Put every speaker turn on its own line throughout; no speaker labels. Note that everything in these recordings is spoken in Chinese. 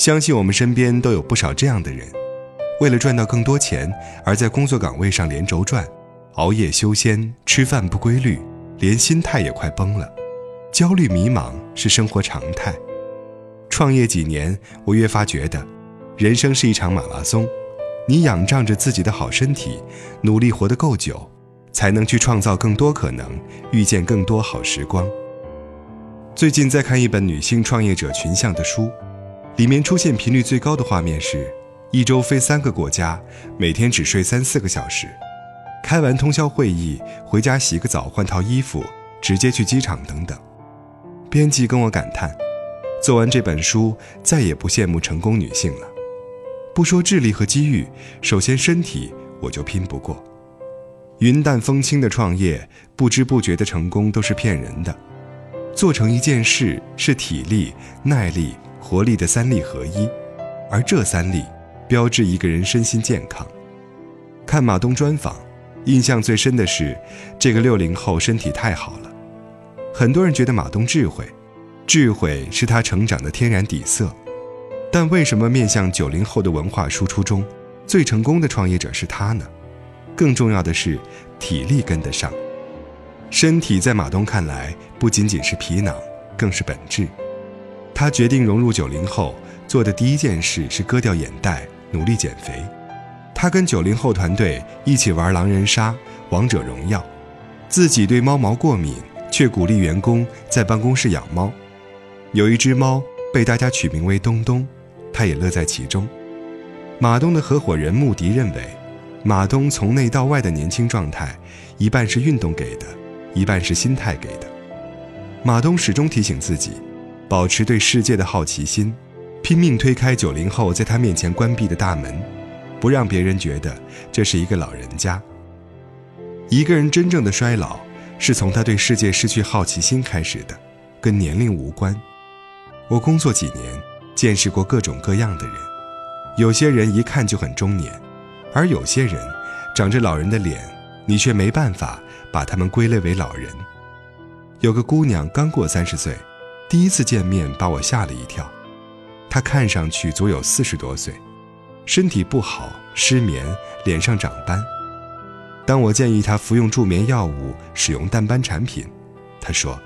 相信我们身边都有不少这样的人，为了赚到更多钱，而在工作岗位上连轴转，熬夜修仙，吃饭不规律，连心态也快崩了，焦虑迷茫是生活常态。创业几年，我越发觉得，人生是一场马拉松，你仰仗着自己的好身体，努力活得够久，才能去创造更多可能，遇见更多好时光。最近在看一本女性创业者群像的书，里面出现频率最高的画面是，一周飞三个国家，每天只睡三四个小时，开完通宵会议回家洗个澡换套衣服，直接去机场等等。编辑跟我感叹。做完这本书，再也不羡慕成功女性了。不说智力和机遇，首先身体我就拼不过。云淡风轻的创业，不知不觉的成功都是骗人的。做成一件事是体力、耐力、活力的三力合一，而这三力标志一个人身心健康。看马东专访，印象最深的是这个六零后身体太好了。很多人觉得马东智慧。智慧是他成长的天然底色，但为什么面向九零后的文化输出中，最成功的创业者是他呢？更重要的是，体力跟得上。身体在马东看来不仅仅是皮囊，更是本质。他决定融入九零后，做的第一件事是割掉眼袋，努力减肥。他跟九零后团队一起玩狼人杀、王者荣耀，自己对猫毛过敏，却鼓励员工在办公室养猫。有一只猫被大家取名为东东，他也乐在其中。马东的合伙人穆迪认为，马东从内到外的年轻状态，一半是运动给的，一半是心态给的。马东始终提醒自己，保持对世界的好奇心，拼命推开九零后在他面前关闭的大门，不让别人觉得这是一个老人家。一个人真正的衰老，是从他对世界失去好奇心开始的，跟年龄无关。我工作几年，见识过各种各样的人，有些人一看就很中年，而有些人长着老人的脸，你却没办法把他们归类为老人。有个姑娘刚过三十岁，第一次见面把我吓了一跳，她看上去足有四十多岁，身体不好，失眠，脸上长斑。当我建议她服用助眠药物，使用淡斑产品，她说：“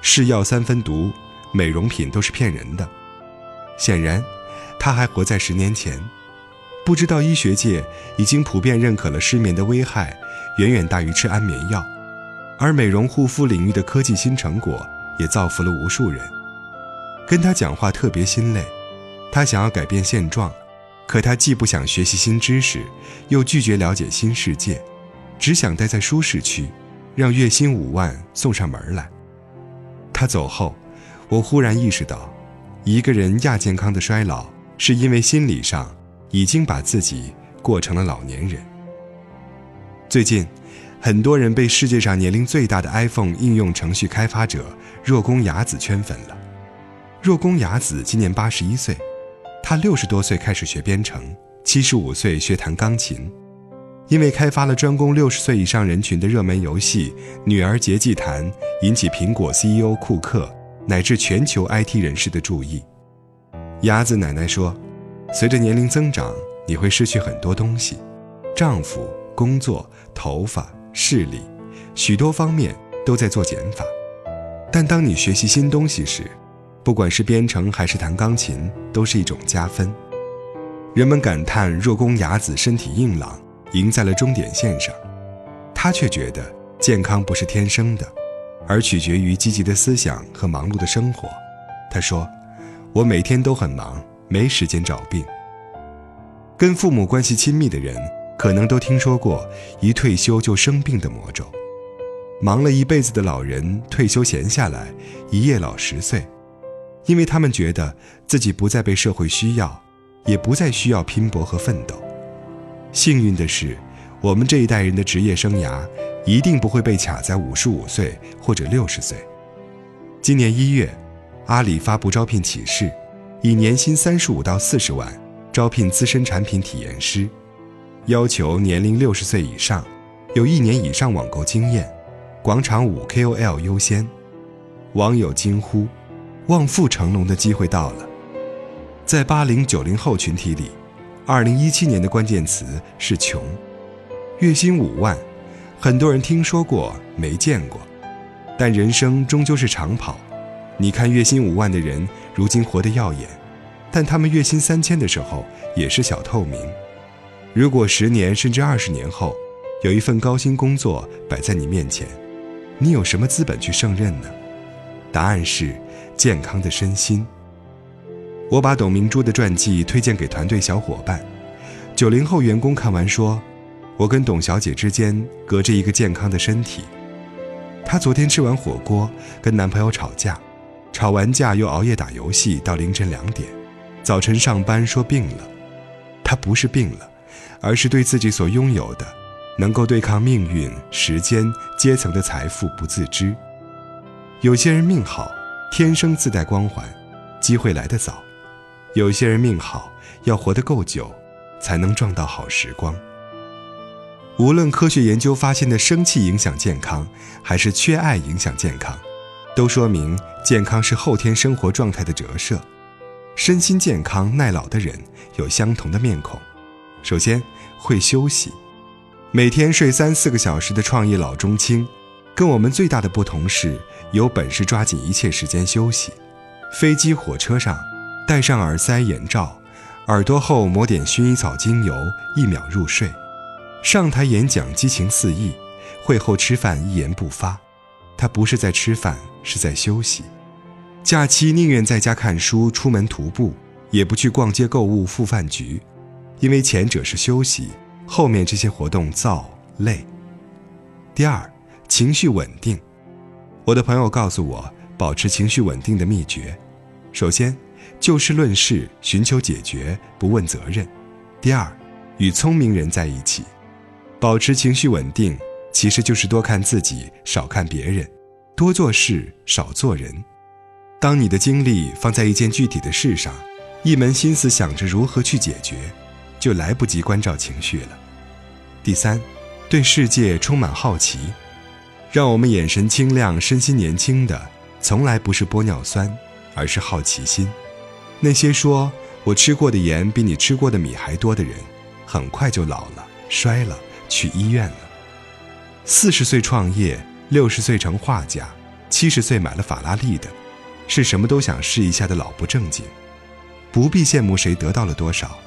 是药三分毒。”美容品都是骗人的，显然，他还活在十年前，不知道医学界已经普遍认可了失眠的危害远远大于吃安眠药，而美容护肤领域的科技新成果也造福了无数人。跟他讲话特别心累，他想要改变现状，可他既不想学习新知识，又拒绝了解新世界，只想待在舒适区，让月薪五万送上门来。他走后。我忽然意识到，一个人亚健康的衰老，是因为心理上已经把自己过成了老年人。最近，很多人被世界上年龄最大的 iPhone 应用程序开发者若宫雅子圈粉了。若宫雅子今年八十一岁，她六十多岁开始学编程，七十五岁学弹钢琴，因为开发了专攻六十岁以上人群的热门游戏《女儿节祭坛》，引起苹果 CEO 库克。乃至全球 IT 人士的注意。雅子奶奶说：“随着年龄增长，你会失去很多东西，丈夫、工作、头发、视力，许多方面都在做减法。但当你学习新东西时，不管是编程还是弹钢琴，都是一种加分。”人们感叹若宫雅子身体硬朗，赢在了终点线上，她却觉得健康不是天生的。而取决于积极的思想和忙碌的生活，他说：“我每天都很忙，没时间找病。”跟父母关系亲密的人，可能都听说过一退休就生病的魔咒。忙了一辈子的老人退休闲下来，一夜老十岁，因为他们觉得自己不再被社会需要，也不再需要拼搏和奋斗。幸运的是，我们这一代人的职业生涯。一定不会被卡在五十五岁或者六十岁。今年一月，阿里发布招聘启事，以年薪三十五到四十万招聘资深产品体验师，要求年龄六十岁以上，有一年以上网购经验，广场舞 KOL 优先。网友惊呼：“望父成龙的机会到了！”在八零九零后群体里，二零一七年的关键词是穷。月薪五万，很多人听说过没见过，但人生终究是长跑。你看月薪五万的人，如今活得耀眼，但他们月薪三千的时候也是小透明。如果十年甚至二十年后，有一份高薪工作摆在你面前，你有什么资本去胜任呢？答案是健康的身心。我把董明珠的传记推荐给团队小伙伴，九零后员工看完说：“我跟董小姐之间隔着一个健康的身体。她昨天吃完火锅，跟男朋友吵架，吵完架又熬夜打游戏到凌晨两点，早晨上班说病了。她不是病了，而是对自己所拥有的，能够对抗命运、时间、阶层的财富不自知。有些人命好，天生自带光环，机会来得早。”有些人命好，要活得够久，才能撞到好时光。无论科学研究发现的生气影响健康，还是缺爱影响健康，都说明健康是后天生活状态的折射。身心健康耐老的人有相同的面孔。首先会休息，每天睡三四个小时的创业老中青，跟我们最大的不同是有本事抓紧一切时间休息。飞机、火车上。戴上耳塞眼罩，耳朵后抹点薰衣草精油，一秒入睡。上台演讲激情四溢，会后吃饭一言不发。他不是在吃饭，是在休息。假期宁愿在家看书、出门徒步，也不去逛街购物、赴饭局，因为前者是休息，后面这些活动燥累。第二，情绪稳定。我的朋友告诉我，保持情绪稳定的秘诀，首先。就事论事，寻求解决，不问责任。第二，与聪明人在一起，保持情绪稳定，其实就是多看自己，少看别人，多做事，少做人。当你的精力放在一件具体的事上，一门心思想着如何去解决，就来不及关照情绪了。第三，对世界充满好奇，让我们眼神清亮、身心年轻的，从来不是玻尿酸，而是好奇心。那些说我吃过的盐比你吃过的米还多的人，很快就老了、衰了，去医院了。四十岁创业，六十岁成画家，七十岁买了法拉利的，是什么都想试一下的老不正经。不必羡慕谁得到了多少，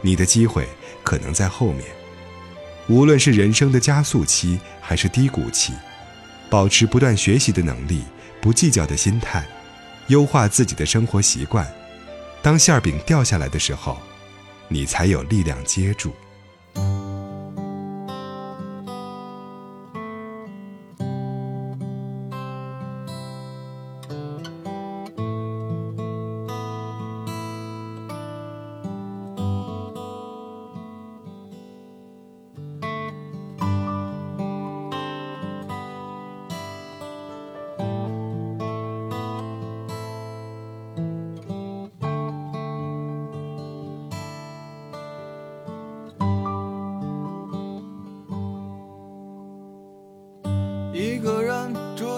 你的机会可能在后面。无论是人生的加速期还是低谷期，保持不断学习的能力，不计较的心态，优化自己的生活习惯。当馅儿饼掉下来的时候，你才有力量接住。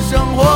生活